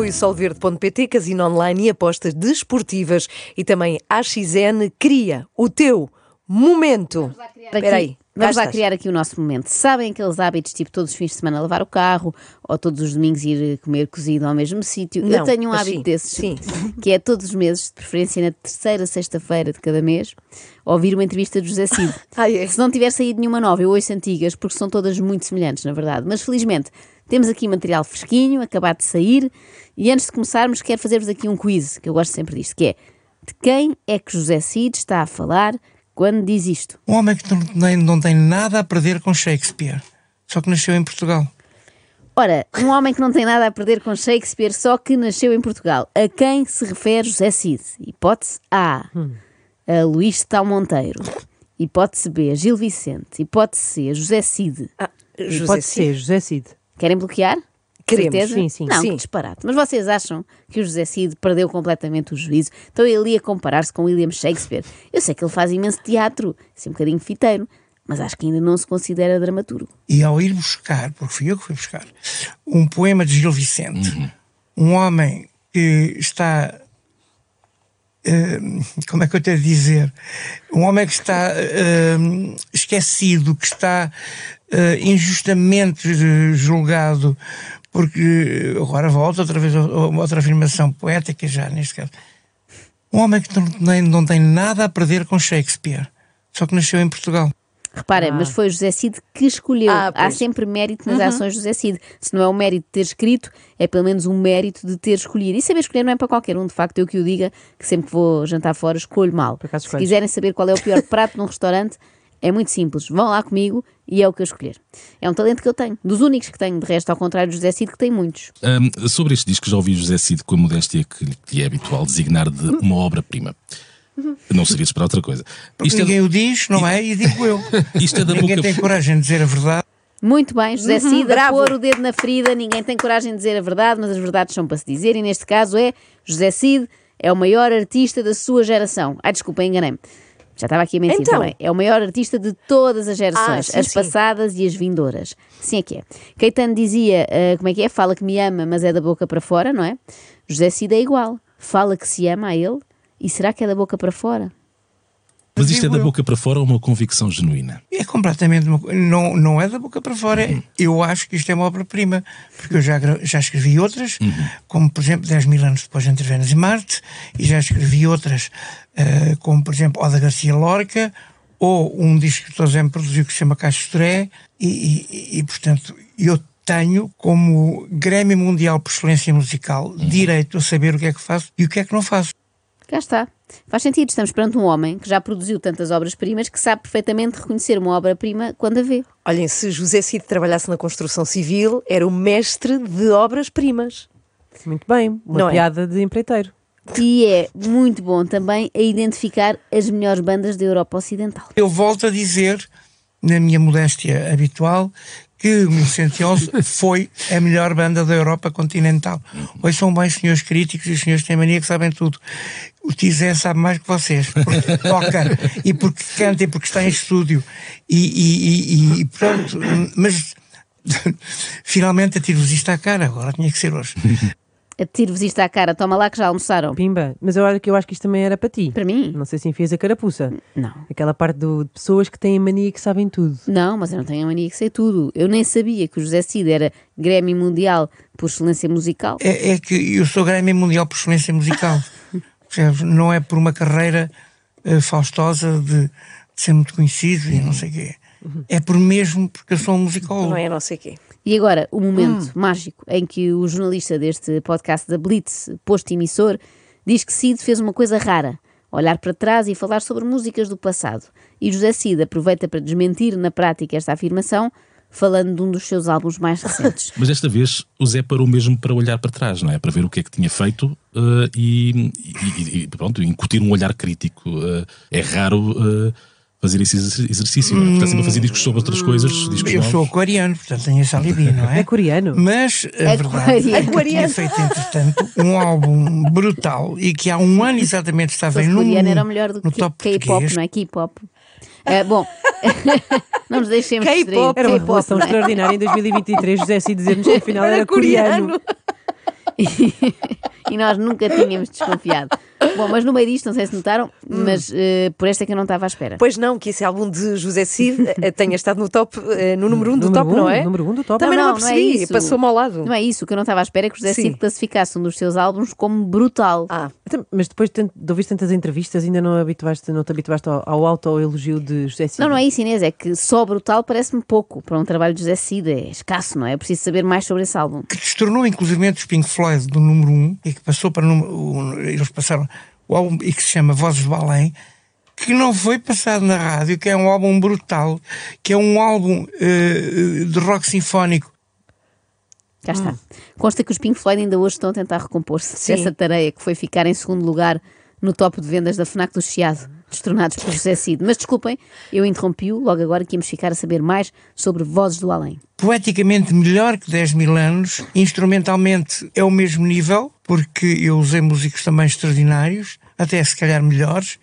apoio solverde.pt, casino online e apostas desportivas. E também a XN cria o teu momento. Espera aí. Vamos lá criar aqui o nosso momento. Sabem aqueles hábitos, tipo todos os fins de semana lavar o carro, ou todos os domingos ir comer cozido ao mesmo sítio? Eu tenho um mas hábito sim, desses, sim. que é todos os meses, de preferência na terceira sexta-feira de cada mês, ouvir uma entrevista de José Cid. Ah, é? Se não tiver saído nenhuma nova, eu ouço antigas, porque são todas muito semelhantes, na verdade. Mas felizmente temos aqui material fresquinho, acabado de sair, e antes de começarmos, quero fazer-vos aqui um quiz, que eu gosto sempre disto, que é de quem é que José Cid está a falar quando diz isto? Um homem que não tem, não tem nada a perder com Shakespeare, só que nasceu em Portugal. Ora, um homem que não tem nada a perder com Shakespeare, só que nasceu em Portugal. A quem se refere José Cid? Hipótese A. A Luís de Tal Monteiro. Hipótese B. Gil Vicente. Hipótese C. José Cid. Ah, José Pode Cid. ser, José Cid. Querem bloquear? Queremos, Certeza? sim, sim. Não, Sim. que disparate. Mas vocês acham que o José Cid perdeu completamente o juízo? Então ele ia comparar-se com William Shakespeare. Eu sei que ele faz imenso teatro, assim um bocadinho fiteiro, mas acho que ainda não se considera dramaturgo. E ao ir buscar, porque fui eu que fui buscar, um poema de Gil Vicente, um homem que está. Eh, como é que eu tenho de dizer? Um homem que está eh, esquecido, que está eh, injustamente julgado, porque agora volta outra vez a a outra afirmação poética, já neste caso. Um homem que não, nem- não tem nada a perder com Shakespeare, só que nasceu em Portugal. Reparem, mas foi o José Cid que escolheu. Ah, Há sempre mérito nas ações de José Cid. Se não é o mérito de ter escrito, é pelo menos um mérito de ter escolhido. E saber escolher não é para qualquer um, de facto, eu que o diga, que sempre que vou jantar fora escolho mal. Por acaso Se escolhes. quiserem saber qual é o pior prato num restaurante, é muito simples. Vão lá comigo e é o que eu escolher. É um talento que eu tenho. Dos únicos que tenho, de resto, ao contrário do José Cid, que tem muitos. Ahm, sobre este disco, já ouvi José Cid com a modéstia que lhe é habitual designar de uma obra-prima. Não seria esperar outra coisa. Isto é, Ninguém o diz, não é? E digo eu. isto é da Ninguém boca. tem coragem de dizer a verdade. Muito bem, José Cid, a bravo. pôr o dedo na ferida, ninguém tem coragem de dizer a verdade, mas as verdades são para se dizer, e neste caso é José Cid é o maior artista da sua geração. Ai, desculpa, enganei-me. Já estava aqui a mentir Então? também. É o maior artista de todas as gerações, Ah, sim, as sim. passadas e as vindouras. Sim é que é. Caetano dizia, ah, como é que é? Fala que me ama, mas é da boca para fora, não é? José Cid é igual. Fala que se ama a ele, e será que é da boca para fora? Mas isto é da boca para fora ou uma convicção genuína? É completamente. uma Não, não é da boca para fora. Eu acho que isto é uma obra-prima. Porque eu já, já escrevi outras, como por exemplo 10 mil anos depois entre Vênus e Marte, e já escrevi outras, eh, como por exemplo Oda Garcia Lorca, ou um disco que me produziu que se chama Caixa Estoré, e, e, e, portanto eu tenho como Grêmio Mundial por Excelência Musical direito a saber o que é que faço e o que é que não faço. Cá está. Faz sentido, estamos perante um homem que já produziu tantas obras-primas que sabe perfeitamente reconhecer uma obra-prima quando a vê. Olhem, se José Cid trabalhasse na construção civil, era o mestre de obras-primas. Muito bem, uma Não é? piada de empreiteiro. E é muito bom também a identificar as melhores bandas da Europa Ocidental. Eu volto a dizer, na minha modéstia habitual, que o 1111 foi a melhor banda da Europa continental. Hoje são bem senhores críticos e senhores têm mania que sabem tudo. O Tizé sabe mais que vocês, porque toca e porque canta e porque está em estúdio. E, e, e, e pronto, mas finalmente atiro-vos isto à cara, agora tinha que ser hoje. Atiro-vos isto à cara, toma lá que já almoçaram. Pimba. Mas eu acho que eu acho que isto também era para ti. Para mim? Não sei se enfias a carapuça. Não. Aquela parte do- de pessoas que têm a mania que sabem tudo. Não, mas eu não tenho a mania que sei tudo. Eu nem sabia que o José Cid era Grêmio Mundial por excelência musical. É, é que eu sou Grêmio Mundial por excelência musical. Não é por uma carreira eh, faustosa de, de ser muito conhecido e não sei o quê. É por mesmo porque eu sou um musicólogo. Não é não sei quê. E agora, o momento mágico em que o jornalista deste podcast da Blitz, posto emissor, diz que Cid fez uma coisa rara: olhar para trás e falar sobre músicas do passado. E José Cid aproveita para desmentir na prática esta afirmação, falando de um dos seus álbuns mais recentes. Mas desta vez o Zé parou mesmo para olhar para trás, não é? Para ver o que é que tinha feito eh, e, e- e, pronto, incutir um olhar crítico. Eh, é raro eh, fazer esse exerc- exercício, é? Está sempre a fazer discos sobre outras coisas, discos Eu sou novos. aquariano, portanto tenho esse alibi, não é? É coreano. Mas a verdade é que eu tinha feito, entretanto, um álbum brutal e que há um ano exatamente estava Se em número coreano um era melhor do que K-pop, não é? K-pop. Eh, bom, não nos deixemos K-pop. Era uma é? extraordinária em 2023, José C. dizer-nos que afinal era, coreano. e nós nunca tínhamos desconfiado. Bom, mas no meio disto, não sei se notaram, mas eh, por esta é que eu não estava à espera. Pois não, que esse álbum de José Cid eh, tenha estado no top, eh, no número 1 um do Número top, um, não é? número um do top. Também Não, não, não, me não é percebi, isso. passou-me ao lado. Não é isso, o que eu não estava à espera é que o José Sim. Cid classificasse um dos seus álbuns como brutal. Ah, Então, Mas depois de de ouvir tantas entrevistas, ainda não, habituaste, não te habituaste ao, ao auto-elogio de José Cid? Não, não é isso, Inês, é que só brutal parece-me pouco para um trabalho de José Cid, é escasso, não é? É preciso saber mais sobre esse álbum. que destornou inclusive os Pink Floyd do número 1 um, e que passou para o número, o- eles passaram o álbum e que se chama Vozes do Além, que não foi passado na rádio, que é um álbum brutal, que é um álbum eh, de rock sinfónico. Cá está. Consta que os Pink Floyd ainda hoje estão a tentar recompor-se dessa tarefa que foi ficar em segundo lugar no top de vendas da FNAC do Chiado, destronados por José Cid. Mas desculpem, eu interrompi-o logo agora que íamos ficar a saber mais sobre Vozes do Além. Poeticamente melhor que 10 mil anos, instrumentalmente é o mesmo nível, porque eu usei músicos também extraordinários, até se calhar melhores,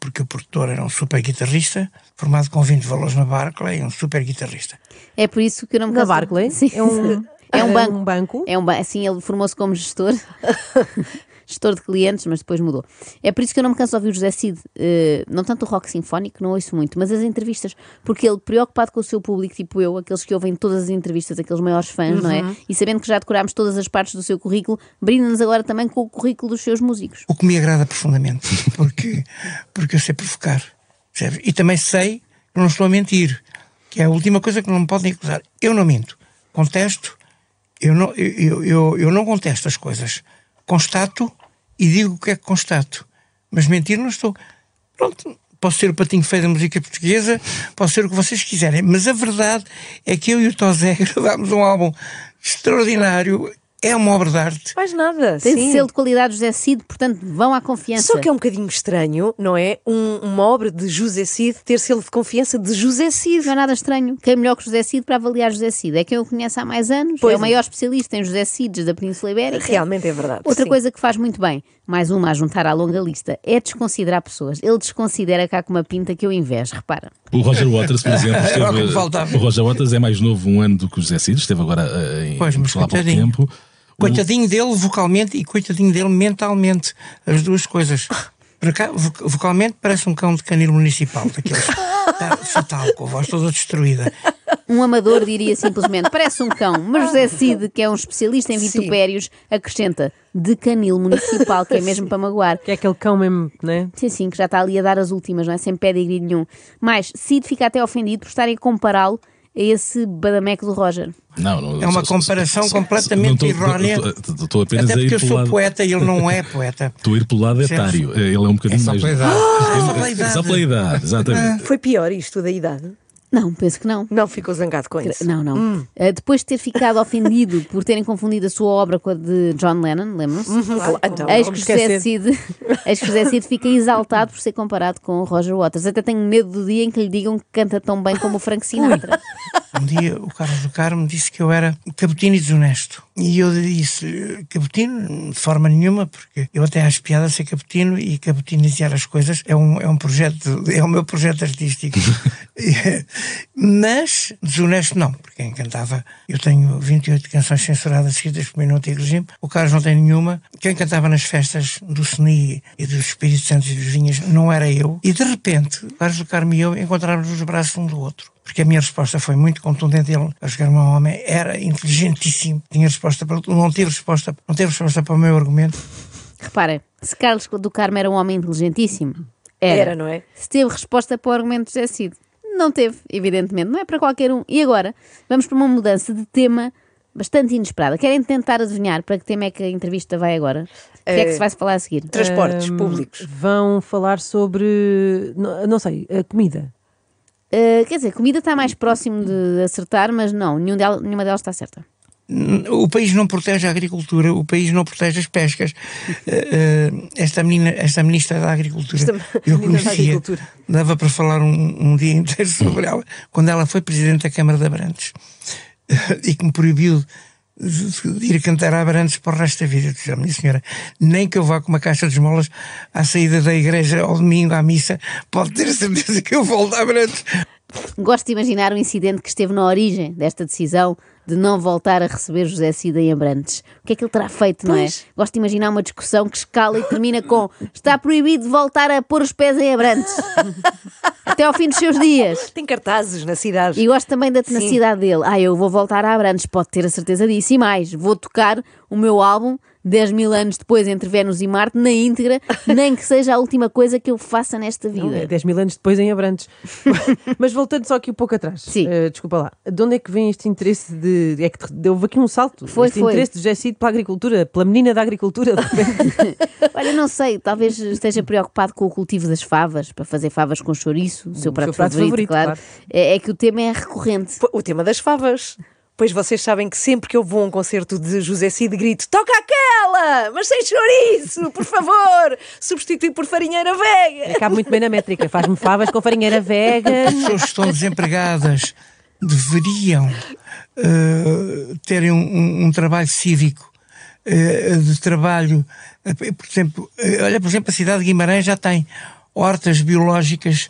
porque o produtor era um super guitarrista, formado com 20 valores na Barclay, um super guitarrista. É por isso que eu não me Na canso- Barclay? Sim. É um, É um é banco. um banco? É um ba- assim, ele formou-se como gestor. gestor de clientes, mas depois mudou. É por isso que eu não me canso de ouvir o José Cid, eh, não tanto o rock sinfónico, não ouço muito, mas as entrevistas, porque ele, preocupado com o seu público, tipo eu, aqueles que ouvem todas as entrevistas, aqueles maiores fãs, não é? E sabendo que já decorámos todas as partes do seu currículo, brinda-nos agora também com o currículo dos seus músicos. O que me agrada profundamente, porque, porque eu sei provocar. percebes? E também sei que não estou a mentir, que é a última coisa que não me podem acusar. Eu não minto. Contesto, eu não, eu, eu, eu não contesto as coisas. Constato e digo o que é que constato. Mas mentir não estou. Pronto, posso ser o patinho feio da música portuguesa, posso ser o que vocês quiserem, mas a verdade é que eu e o Tozé gravámos um álbum extraordinário, é uma obra de arte. mais nada. Tem sim. selo de qualidade José Cid, portanto, vão à confiança. Só que é um bocadinho estranho, não é? Um- uma obra de José Cid ter selo de confiança de José Cid. Não é nada estranho. Quem é melhor que José Cid para avaliar José Cid? É quem o conhece há mais anos, Pois é o é. maior especialista em José Cides da Península Ibérica. Realmente é verdade. Outra sim. coisa que faz muito bem, mais uma a juntar à longa lista, é desconsiderar pessoas. Ele desconsidera cá com uma pinta que eu invejo, repara. O Roger Waters, por exemplo, Era o que me esteve, o Roger Waters é mais novo um ano do que o José Cid, esteve agora eh, em Pois, Portugal há pouco tempo. Coitadinho dele vocalmente e coitadinho dele mentalmente. As duas coisas. Para cá, vo- vocalmente parece um cão de canil municipal, daqueles. Está fatal, com a voz toda destruída. Um amador diria simplesmente, parece um cão, mas José Cid, que é um especialista em Sim. vitupérios, acrescenta de canil municipal, que é mesmo para magoar. Que é aquele cão mesmo, né? Sim, sim, que já está ali a dar as últimas, não é? Sem pedigree nenhum. Mas Cid fica até ofendido por estarem a compará-lo esse badameco do Roger. Não, não, É uma só- comparação só- completamente não errónea. estou- apenas Até porque eu sou lado. poeta e ele não é poeta. Estou a ir pelo lado etário. Ele é um bocadinho É só mais. pela idade. Ah, Só pela idade. Só pela idade, exatamente. Foi pior isto da idade? Não, penso que não. Não ficou zangado com isso. Não, não. Uh, depois de ter ficado ofendido por terem confundido a sua obra com a de John Lennon, lembram-se? Claro, então, que, José. Cid, José Cid fica exaltado por ser comparado com o Roger Waters. Até tenho medo do dia em que lhe digam que canta tão bem como o Frank Sinatra. Um dia o Carlos do Carmo disse que eu era cabotino e desonesto. E eu disse, cabotino, de forma nenhuma, porque eu até acho piada ser cabotino e cabotinizar as coisas é um, é um projeto, é o meu projeto artístico. Mas desonesto não, porque quem cantava, eu tenho 28 canções censuradas seguidas por mim no antigo regime, o Carlos não tem nenhuma. Quem cantava nas festas do SNI e dos Espíritos Santos e dos Vinhas não era eu. E de repente, o Carlos do Carmo e eu encontramos os braços um do outro porque a minha resposta foi muito contundente. Ele, a jogar um homem, era inteligentíssimo, tinha resposta para tudo, não teve resposta, não teve resposta para o meu argumento. Reparem, se Carlos do Carmo era um homem inteligentíssimo, era. Era, não é? Se teve resposta para o argumento de Cid, não teve, evidentemente. Não é para qualquer um. E agora, vamos para uma mudança de tema bastante inesperada. Querem tentar adivinhar para que tema é que a entrevista vai agora? O que é que se vai falar a seguir? Transportes públicos. Vão falar sobre, não, não sei, a comida. Uh, quer dizer, comida está mais próximo de acertar, mas não, nenhum del- nenhuma delas está certa. O país não protege a agricultura, o país não protege as pescas. Eh, eh, esta, menina, esta ministra da Agricultura, Esta eu conhecia, Agricultura. dava para falar um, um dia inteiro sobre ela, quando ela foi presidente da Câmara de Abrantes e que me proibiu ir cantar a Abrantes para o resto da vida. Disse, "Oh, minha senhora, nem que eu vá com uma caixa de esmolas à saída da igreja ao domingo à missa, pode ter a certeza que eu volto a Abrantes. Gosto de imaginar o incidente que esteve na origem desta decisão de não voltar a receber José Cida em Abrantes. O que é que ele terá feito, não é? Pois. Gosto de imaginar uma discussão que escala e termina com está proibido de voltar a pôr os pés em Abrantes. Até ao fim dos seus dias. Tem cartazes na cidade. E gosto também da tenacidade dele. Ah, eu vou voltar a Abrantes, pode ter a certeza disso. E mais, vou tocar o meu álbum 10 mil anos depois entre Vênus e Marte na íntegra, nem que seja a última coisa que eu faça nesta Não, é vida. 10 mil anos depois em Abrantes. Mas voltando só aqui um pouco atrás. Sim. eh, desculpa lá. De onde é que vem este interesse de. É que te- houve aqui um salto. Foi, este foi. interesse de Cid pela agricultura, pela menina da agricultura. Olha, não sei, talvez esteja preocupado com o cultivo das favas, para fazer favas com chouriço, o seu prato, seu prato favorito, favorito, claro. claro. É, é que o tema é recorrente. O tema das favas. Pois vocês sabem que sempre que eu vou a um concerto de José Cid grito toca aquela, mas sem chouriço, por favor, substitui por farinheira vega. Cabe muito bem na métrica. Faz-me favas com farinheira vega. As pessoas que estão desempregadas deveriam eh, terem um, um- um trabalho cívico eh, de trabalho. eh, por exemplo, olha, por exemplo, a cidade de Guimarães já tem hortas biológicas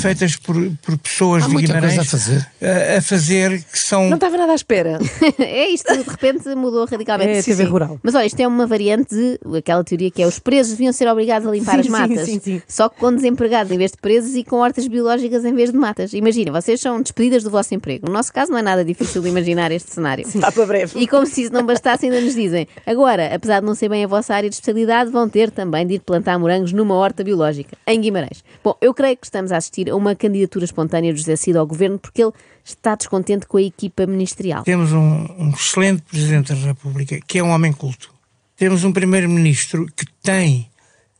feitas por, por pessoas Há de muita Guimarães coisa a fazer. eh, a fazer que são Não estava nada à espera. é isto, de repente mudou radicalmente. É Sim, TV sim. rural. Mas olha, isto é uma variante de aquela teoria que é os presos deviam ser obrigados a limpar Sim, as sim, matas. sim, sim. Só que com desempregados em vez de presos e com hortas biológicas em vez de matas. Imagina, vocês são despedidas do vosso emprego. No nosso caso não é nada difícil de imaginar este cenário. Está para breve. E como se isso não bastasse, ainda nos dizem. Agora, apesar de não ser bem a vossa área de especialidade, vão ter também de ir plantar morangos numa horta biológica, em Guimarães. Bom, eu creio que estamos a assistir a uma candidatura espontânea de José Cid ao governo porque ele está descontente com a equipa ministerial. Temos um, um excelente Presidente da República, que é um homem culto. Temos um Primeiro-Ministro que tem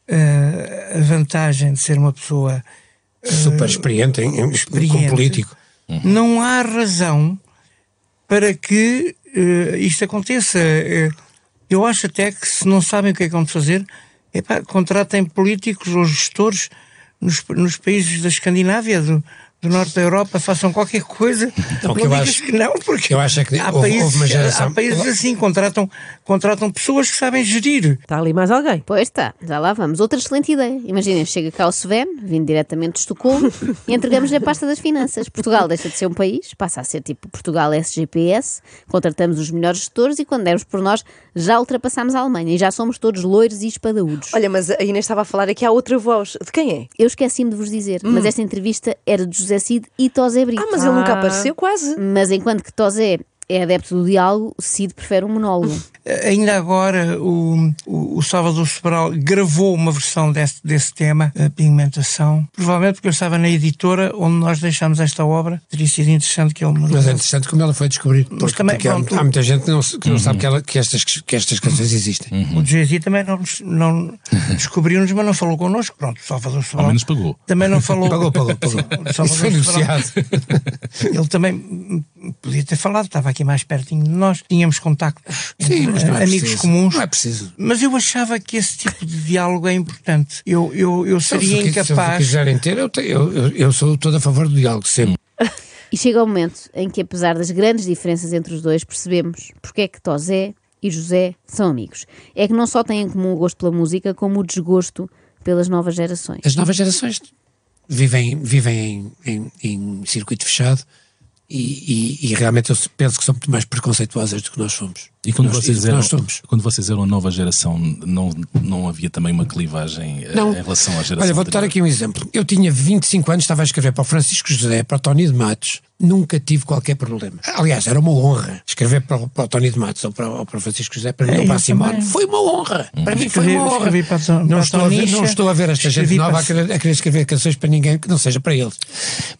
eh, a vantagem de ser uma pessoa Super experiente, em, em- experiente. como político. Não há razão para que eh, isto aconteça. Eu acho até que se não sabem o que é que vão fazer, epá, contratem políticos ou gestores nos, nos países da Escandinávia, do, do norte da Europa, façam qualquer coisa. Não, Não, que eu acho- que não, porque eu acho é que há, houve- países, houve uma geração- há países assim, contratam, contratam pessoas que sabem gerir. Está ali mais alguém. Pois está, já lá vamos. Outra excelente ideia. Imaginem, chega cá o Sven, vindo diretamente de Estocolmo, e entregamos-lhe a pasta das finanças. Portugal deixa de ser um país, passa a ser tipo Portugal SGPS, contratamos os melhores gestores e quando dermos por nós, já ultrapassamos a Alemanha e já somos todos loiros e espadaúdos. Olha, mas a Inês estava a falar aqui há outra voz. De quem é? Eu esqueci-me de vos dizer, mas esta entrevista era de José Cid e Tosé Brito. Ah, mas ele nunca Ah. apareceu quase. Mas enquanto que Tosé é adepto do diálogo, Cid prefere um monólogo. Ainda agora o, o, o Salvador Sobral gravou uma versão desse, desse tema, a pigmentação, provavelmente porque eu estava na editora onde nós deixámos esta obra. Teria sido interessante que ele me Mas é interessante como ela foi descobrir. Porque, também, porque há, pronto. há muita gente que não, que não sabe que, ela- que estas, que estas canções existem. O Jay-Z também não, não descobriu-nos, mas não falou connosco. Pronto, o Salvador Sobral. Ao menos pagou. Também não falou. Pagou, pagou, pagou. Salvador foi negociado. Ele também podia ter falado, estava aqui mais pertinho de nós, tínhamos contactos, Sim, mas não é amigos preciso. comuns. Não é preciso. Mas eu achava que esse tipo de diálogo é importante. Eu, eu, eu Se seria se incapaz. quiserem ter, eu, eu, eu, eu sou todo a favor do diálogo, sempre. E chega o momento em que, apesar das grandes diferenças entre os dois, percebemos porque é que Tosé e José são amigos. É que não só têm em comum o gosto pela música, como o desgosto pelas novas gerações. As novas gerações vivem, vivem em, em, em circuito fechado e, e- e realmente eu penso que são muito mais preconceituosas do que nós fomos. E quando Nós- vocês, eram, somos. quando vocês eram a nova geração, não, não havia também uma clivagem eh, Não. em relação à geração Olha, vou-te dar aqui um exemplo. Eu tinha 25 anos, estava a escrever para o Francisco José, para o Tony de Matos, nunca tive qualquer problema. Aliás, era uma honra escrever para o, para o Tony de Matos ou para, ou para o Francisco José, para mim, É, ou para a Simone. também. Foi uma honra. Para mim foi Escrevi- uma honra. para não, estou a ver, não estou a ver esta gente nova para- a querer, a querer escrever canções para ninguém que não seja para eles.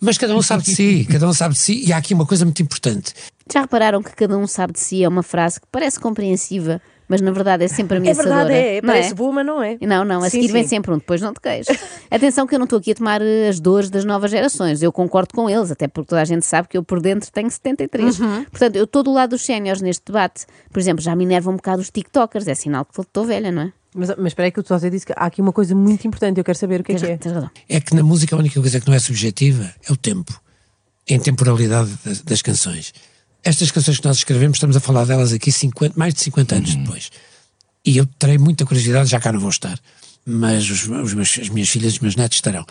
Mas cada um sabe de si, cada um sabe de si, e há aqui uma coisa muito importante. Já repararam que cada um sabe de si é uma frase que parece compreensiva, mas na verdade é sempre É ameaçadora? verdade, é. não Parece boa, mas não é. Não, não, a Sim, seguir vem sim. sempre um, depois não te queixes. Atenção que eu não estou aqui a tomar eh, as dores das novas gerações, eu concordo com eles, até porque toda a gente sabe que eu por dentro tenho 73. Uhum. Portanto, eu estou do lado dos séniores neste debate. Por exemplo, já me enervam um bocado os TikTokers, é sinal que estou velha, não é? Mas, mas espera aí que o Tosé disse que há aqui uma coisa muito importante. Eu quero saber o que é que é. É que na música a única coisa que não é subjetiva é o tempo, a intemporalidade das, das canções. Estas canções que nós escrevemos, estamos a falar delas aqui 50, mais de 50 anos depois. E eu terei muita curiosidade, já cá não vou estar, mas os, os meus- as minhas filhas e os meus netos estarão.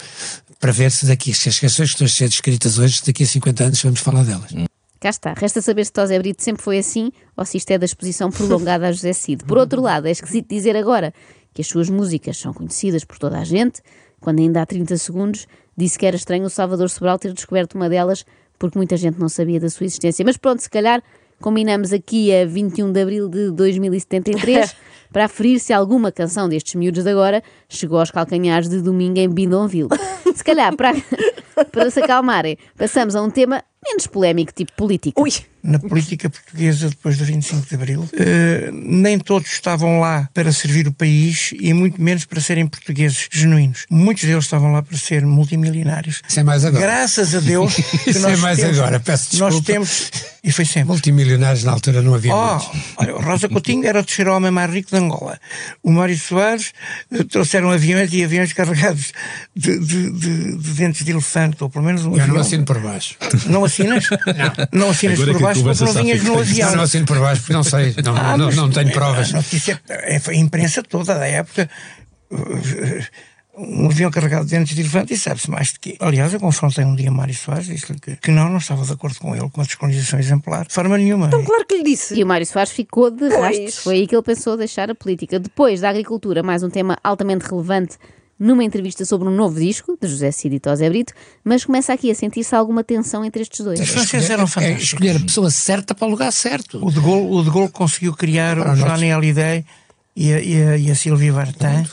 Para ver se daqui, se as canções que estão a ser escritas hoje, daqui a 50 anos vamos falar delas. Cá está. Resta saber se Tosé Brito sempre foi assim ou se isto é da exposição prolongada a José Cid. Por outro lado, é esquisito dizer agora que as suas músicas são conhecidas por toda a gente, quando ainda há 30 segundos disse que era estranho o Salvador Sobral ter descoberto uma delas porque muita gente não sabia da sua existência. Mas pronto, se calhar combinamos aqui a 21 de abril de 2073 para aferir se alguma canção destes miúdos de agora chegou aos calcanhares de domingo em Bindonville. Se calhar, para, para se acalmarem, passamos a um tema menos polémico, tipo político. Ui, na política portuguesa depois do 25 de Abril. Eh, nem todos estavam lá para servir o país e muito menos para serem portugueses genuínos. Muitos deles estavam lá para ser multimilionários. Isso é mais agora. Graças a Deus que Isso nós é mais temos, agora, peço Nós desculpa. temos, e foi sempre. Multimilionários na altura não havia Oh, muitos. olha, o Rosa Coutinho era o terceiro homem mais rico de Angola. O Mário Soares eh, trouxeram aviões e aviões carregados de, de- de- de dentes de elefante, ou pelo menos um Eu avião. não assino por baixo. Não assinas? Não assinas Agora é por baixo porque não vinhas no avião. Eu não assino por baixo porque não sei. Não, Ah, não, não tenho provas. É, foi a imprensa toda da época. Um avião carregado de dentes de elefante e sabe-se mais de quê. Aliás, eu confrontei um dia Mário Soares e disse-lhe que, que não, não estava de acordo com ele, com a descolonização exemplar. De forma nenhuma. então claro que lhe disse. E o Mário Soares ficou de rastros. Foi aí que ele pensou deixar a política. Depois da agricultura, mais um tema altamente relevante numa entrevista sobre um novo disco, de José Cid e Tosé Brito, mas começa aqui a sentir-se alguma tensão entre estes dois. Os franceses eram É fantásticos. escolher a pessoa certa para o lugar certo. O de Gaulle, o de Gaulle conseguiu criar Para o. Johnny Hallyday e a, e a, e a Sylvie Vartan.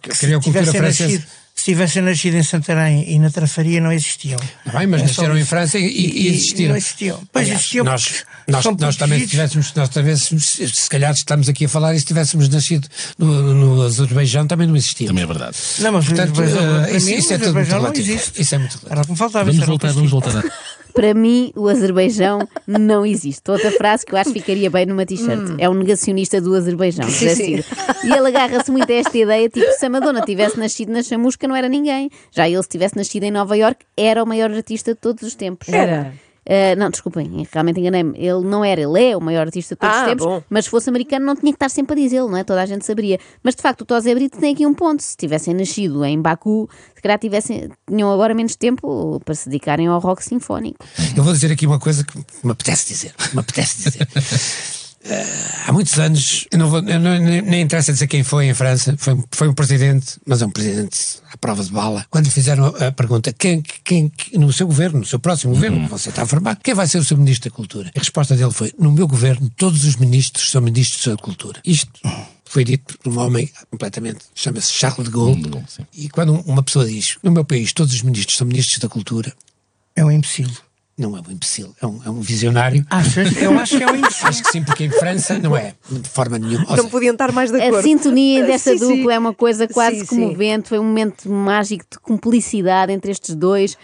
que cultura tivessem francesa. nascido, se tivessem nascido em Santarém e na Trafaria não existiam. Bem, mas É nasceram em isso. França e, e existiram. Não existiam. Pois Aliás, existiam. Nós, porque nós, nós também tivéssemos, nós tivéssemos, se calhar estamos aqui a falar e se tivéssemos nascido no, no Azerbaijão também não existiam. Também é verdade. Não, mas Portanto, o Azerbaijão, para isso- mim, isso é o tudo muito Azerbaijão não relativo. existe. Isso é muito relativo. Era o que me faltava. Vamos isso voltar, vamos existia. voltar. Para mim, o Azerbaijão não existe. Outra frase que eu acho que ficaria bem numa t-shirt. É um negacionista do Azerbaijão. Sim. Cid. E ele agarra-se muito a esta ideia, tipo, se a Madonna tivesse nascido na chamusca, não era ninguém. Já ele, se tivesse nascido em Nova York, era o maior artista de todos os tempos. Era. Uh, não, desculpem, realmente enganei-me. Ele não era, ele é o maior artista de todos Ah, os tempos, bom. mas se fosse americano não tinha que estar sempre a dizê-lo, não é? Toda a gente saberia. Mas de facto, o Tosé Brito tem aqui um ponto. Se tivessem nascido em Baku, se calhar tivessem, tinham agora menos tempo para se dedicarem ao rock sinfónico. Eu vou dizer aqui uma coisa que me apetece dizer. Me apetece dizer. Eh, há muitos anos, eu não vou, eu não- nem, nem interessa dizer quem foi em França, foi, foi um presidente, mas é um presidente à prova de bala. Quando lhe fizeram a, a pergunta, quem, quem, no seu governo, no seu próximo governo, você está a formar, quem vai ser o seu ministro da Cultura? A resposta dele foi: no meu governo, todos os ministros são ministros da Cultura. Isto foi dito por um homem completamente, chama-se Charles de Gaulle. Sim. E quando uma pessoa diz, no meu país, todos os ministros são ministros da Cultura, É um imbecil. Não é um imbecil, é um, é um visionário. Achas? Eu acho que é um imbecil. Acho que sim, porque em França não é, de forma nenhuma. Ou Não seja, podiam estar mais de A acordo. sintonia desta Sim, sim. dupla é uma coisa quase Sim, sim. comovente, foi um momento mágico de cumplicidade entre estes dois.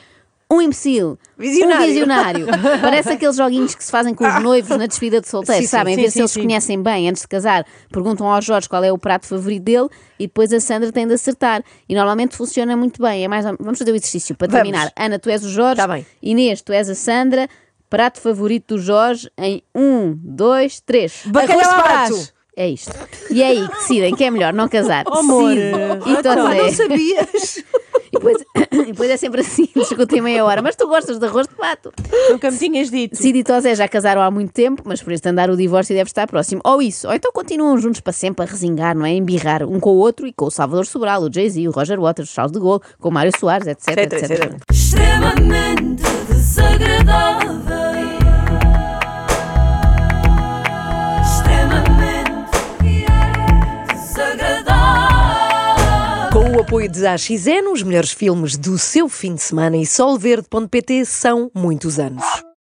Um imbecil, Visionário. um visionário. Parece aqueles joguinhos que se fazem com os noivos na despedida de solteiro, Sim, sabem? sim, a ver se sim, eles se conhecem bem antes de casar. Perguntam ao Jorge qual é o prato favorito dele e depois a Sandra tem de acertar. E normalmente funciona muito bem. É mais, vamos fazer o exercício para Vamos. terminar. Ana, tu és o Jorge. Tá bem. Inês, tu és a Sandra. Prato favorito do Jorge em um, dois, três. Bacalhau Arroz de à pato. É isto. E é aí que decidem que é melhor não casar. Oh, amor. E Então. Não sabias? E depois, e depois é sempre assim, discutem meia hora. Mas tu gostas de arroz de pato. Nunca me tinhas dito. Cid e Tosé já casaram há muito tempo, mas por este andar o divórcio deve estar próximo. Ou isso, ou então continuam juntos para sempre a resingar, não é? Embirrar um com o outro e com o Salvador Sobral, o Jay-Z, o Roger Waters, o Charles de Gaulle, com o Mário Soares, etc, Etc, etc. etc. extremamente desagradável. Apoio de AXN, os melhores filmes do seu fim de semana e solverde.pt são muitos anos.